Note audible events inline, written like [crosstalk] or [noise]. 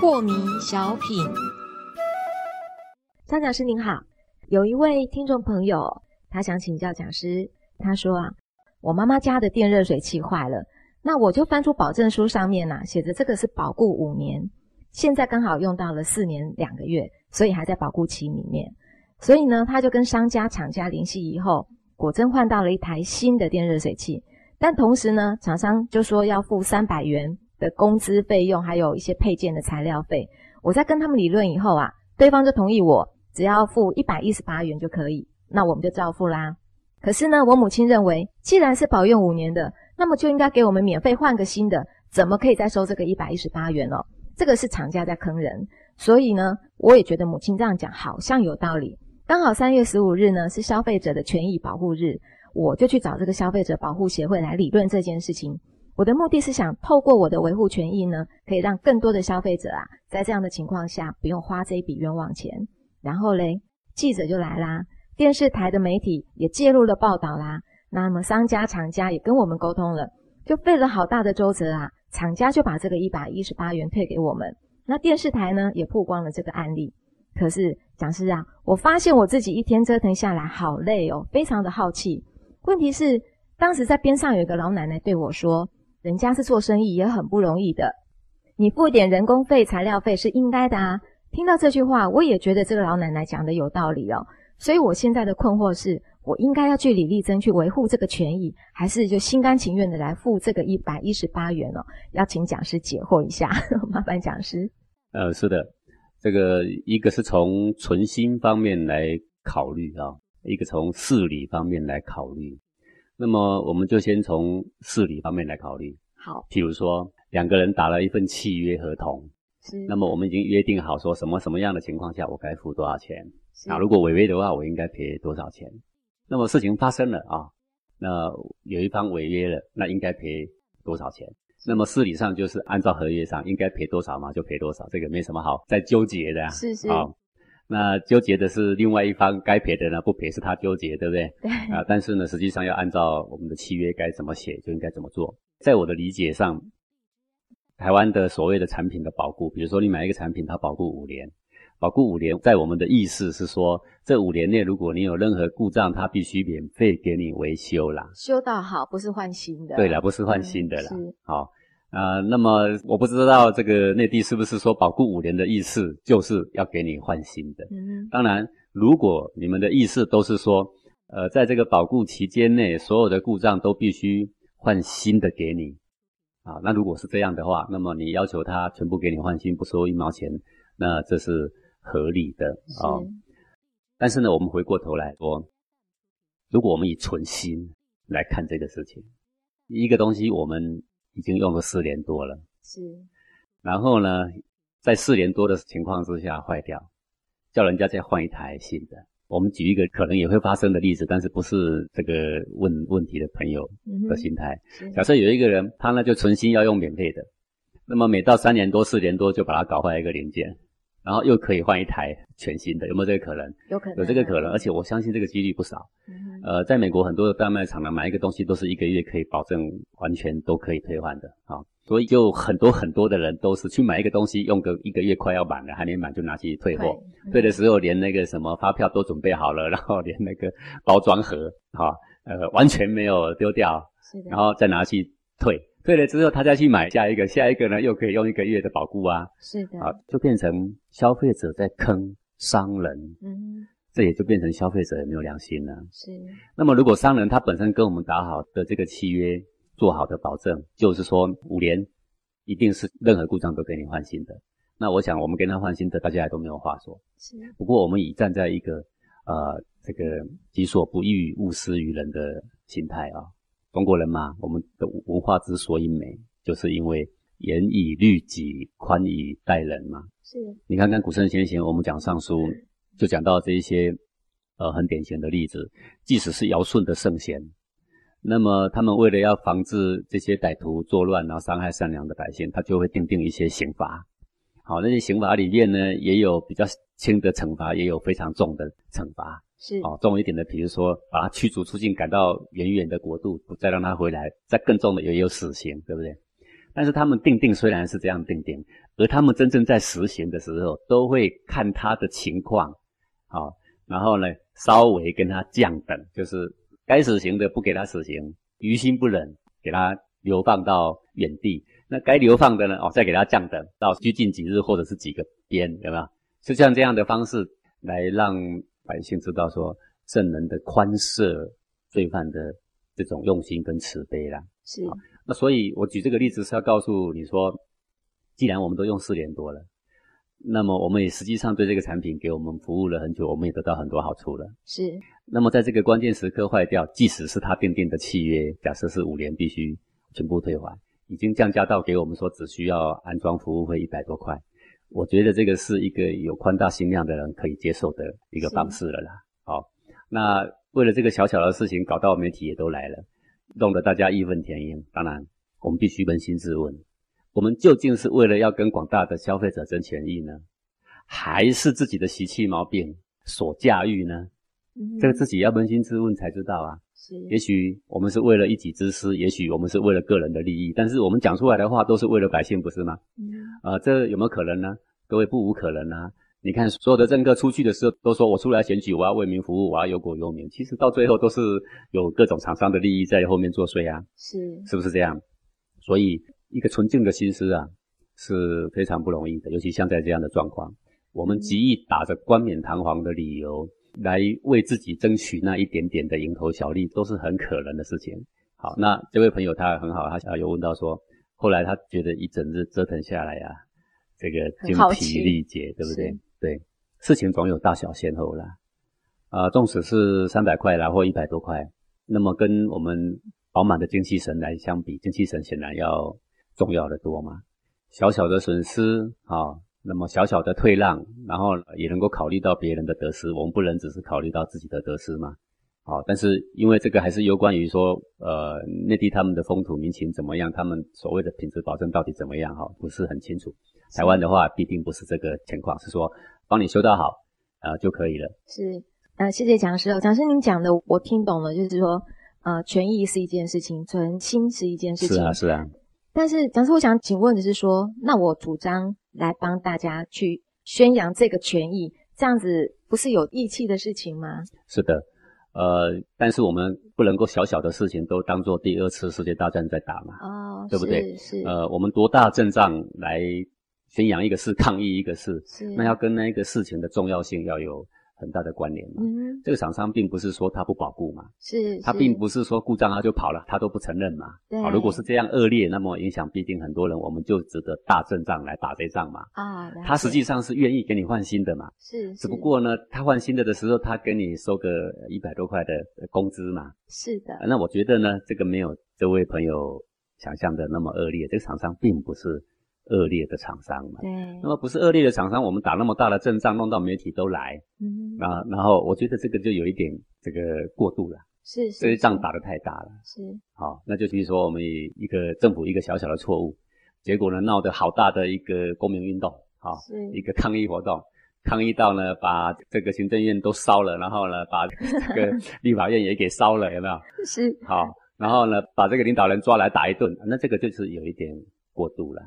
破迷小品，张讲师您好，有一位听众朋友，他想请教讲师，他说啊，我妈妈家的电热水器坏了，那我就翻出保证书上面呐，写着这个是保固五年，现在刚好用到了四年两个月，所以还在保固期里面，所以呢，他就跟商家厂家联系以后，果真换到了一台新的电热水器，但同时呢，厂商就说要付三百元。的工资费用，还有一些配件的材料费，我在跟他们理论以后啊，对方就同意我只要付一百一十八元就可以，那我们就照付啦。可是呢，我母亲认为，既然是保用五年的，那么就应该给我们免费换个新的，怎么可以再收这个一百一十八元哦？这个是厂家在坑人，所以呢，我也觉得母亲这样讲好像有道理。刚好三月十五日呢是消费者的权益保护日，我就去找这个消费者保护协会来理论这件事情。我的目的是想透过我的维护权益呢，可以让更多的消费者啊，在这样的情况下不用花这一笔冤枉钱。然后嘞，记者就来啦，电视台的媒体也介入了报道啦。那么商家、厂家也跟我们沟通了，就费了好大的周折啊。厂家就把这个一百一十八元退给我们。那电视台呢，也曝光了这个案例。可是讲师啊，我发现我自己一天折腾下来好累哦，非常的耗气。问题是，当时在边上有一个老奶奶对我说。人家是做生意，也很不容易的。你付点人工费、材料费是应该的啊。听到这句话，我也觉得这个老奶奶讲的有道理哦。所以我现在的困惑是，我应该要据理力争去维护这个权益，还是就心甘情愿的来付这个一百一十八元哦？要请讲师解惑一下，[laughs] 麻烦讲师。呃，是的，这个一个是从存心方面来考虑啊，一个从事理方面来考虑。那么我们就先从事理方面来考虑。好，譬如说两个人打了一份契约合同，是。那么我们已经约定好说什么什么样的情况下我该付多少钱，啊，如果违约的话我应该赔多少钱。那么事情发生了啊，那有一方违约了，那应该赔多少钱？那么事理上就是按照合约上应该赔多少嘛，就赔多少，这个没什么好再纠结的。是是。啊。那纠结的是另外一方该赔的呢，不赔是他纠结，对不对？对。啊，但是呢，实际上要按照我们的契约该怎么写，就应该怎么做。在我的理解上，台湾的所谓的产品的保固，比如说你买一个产品，它保固五年，保固五年，在我们的意思是说，这五年内如果你有任何故障，它必须免费给你维修啦。修到好，不是换新的。对了，不是换新的啦。好。啊，那么我不知道这个内地是不是说保固五年的意思就是要给你换新的？嗯，当然，如果你们的意思都是说，呃，在这个保固期间内，所有的故障都必须换新的给你，啊，那如果是这样的话，那么你要求他全部给你换新，不收一毛钱，那这是合理的啊。但是呢，我们回过头来说，如果我们以存心来看这个事情，一个东西我们。已经用了四年多了，是。然后呢，在四年多的情况之下坏掉，叫人家再换一台新的。我们举一个可能也会发生的例子，但是不是这个问问题的朋友的心态。假设有一个人，他呢就存心要用免费的，那么每到三年多、四年多就把它搞坏一个零件。然后又可以换一台全新的，有没有这个可能？有可能，有这个可能，而且我相信这个几率不少。呃，在美国很多的大卖场呢，买一个东西都是一个月可以保证完全都可以退换的啊，所以就很多很多的人都是去买一个东西，用个一个月快要满了，还没满就拿去退货，退的时候连那个什么发票都准备好了，然后连那个包装盒哈，呃，完全没有丢掉，然后再拿去退。退了之后，他再去买下一个，下一个呢又可以用一个月的保固啊，是的，啊，就变成消费者在坑商人，嗯，这也就变成消费者也没有良心了。是，那么如果商人他本身跟我们打好的这个契约做好的保证，就是说五年一定是任何故障都给你换新的，那我想我们跟他换新的，大家也都没有话说。是，不过我们已站在一个呃这个己所不欲，勿施于人的心态啊。中国人嘛，我们的文化之所以美，就是因为严以律己，宽以待人嘛。是，你看看古圣先贤，我们讲尚书，就讲到这一些，呃，很典型的例子。即使是尧舜的圣贤，那么他们为了要防止这些歹徒作乱，然后伤害善良的百姓，他就会定定一些刑罚。好，那些刑罚里面呢，也有比较轻的惩罚，也有非常重的惩罚。是哦，重一点的，比如说把他驱逐出境，赶到远远的国度，不再让他回来；再更重的，也有死刑，对不对？但是他们定定虽然是这样定定，而他们真正在实行的时候，都会看他的情况，好，然后呢，稍微跟他降等，就是该死刑的不给他死刑，于心不忍，给他流放到远地；那该流放的呢，哦，再给他降等到拘禁几日或者是几个鞭，有没有？就像这样的方式来让。百姓知道说圣人的宽赦罪犯的这种用心跟慈悲啦，是。那所以我举这个例子是要告诉你说，既然我们都用四年多了，那么我们也实际上对这个产品给我们服务了很久，我们也得到很多好处了。是。那么在这个关键时刻坏掉，即使是他订定的契约，假设是五年必须全部退还，已经降价到给我们说只需要安装服务费一百多块。我觉得这个是一个有宽大心量的人可以接受的一个方式了啦。好，那为了这个小小的事情，搞到媒体也都来了，弄得大家义愤填膺。当然，我们必须扪心自问：我们究竟是为了要跟广大的消费者争权益呢，还是自己的习气毛病所驾驭呢？这个自己要扪心自问才知道啊。是也许我们是为了一己之私，也许我们是为了个人的利益，但是我们讲出来的话都是为了百姓，不是吗？嗯，啊，这有没有可能呢？各位不无可能啊！你看所有的政客出去的时候都说我出来选举，我要为民服务，我要忧国忧民，其实到最后都是有各种厂商的利益在后面作祟啊，是是不是这样？所以一个纯净的心思啊是非常不容易的，尤其像在这样的状况，我们极易打着冠冕堂皇的理由。来为自己争取那一点点的蝇头小利，都是很可能的事情。好，那这位朋友他很好，他有问到说，后来他觉得一整日折腾下来呀，这个精疲力竭，对不对？对，事情总有大小先后啦。啊，纵使是三百块啦或一百多块，那么跟我们饱满的精气神来相比，精气神显然要重要的多嘛。小小的损失啊。那么小小的退让，然后也能够考虑到别人的得失，我们不能只是考虑到自己的得失嘛？好，但是因为这个还是有关于说，呃，内地他们的风土民情怎么样，他们所谓的品质保证到底怎么样？哈，不是很清楚。台湾的话，必定不是这个情况，是说帮你修到好啊就可以了。是，呃，谢谢讲师。讲师您讲的我听懂了，就是说，呃，权益是一件事情，存心是一件事情。是啊，是啊。但是讲师，我想请问的是说，那我主张。来帮大家去宣扬这个权益，这样子不是有义气的事情吗？是的，呃，但是我们不能够小小的事情都当做第二次世界大战在打嘛，哦，对不对？是，呃，我们多大阵仗来宣扬一个事，抗议一个事，是，那要跟那个事情的重要性要有。很大的关联嘛，嗯，这个厂商并不是说他不保固嘛，是，他并不是说故障他就跑了，他都不承认嘛，对，如果是这样恶劣，那么影响必定很多人，我们就值得大阵仗来打这仗嘛，啊，他实际上是愿意给你换新的嘛，是，只不过呢，他换新的的时候，他给你收个一百多块的工资嘛，是的，那我觉得呢，这个没有这位朋友想象的那么恶劣，这个厂商并不是。恶劣的厂商嘛，对，那么不是恶劣的厂商，我们打那么大的阵仗，弄到媒体都来，嗯，啊，然后我觉得这个就有一点这个过度了，是，这些仗打得太大了，是，好，那就比如说我们一个政府一个小小的错误，结果呢闹得好大的一个公民运动，好，是。一个抗议活动，抗议到呢把这个行政院都烧了，然后呢把这个 [laughs] 立法院也给烧了，有没有？是，好，然后呢把这个领导人抓来打一顿，那这个就是有一点过度了。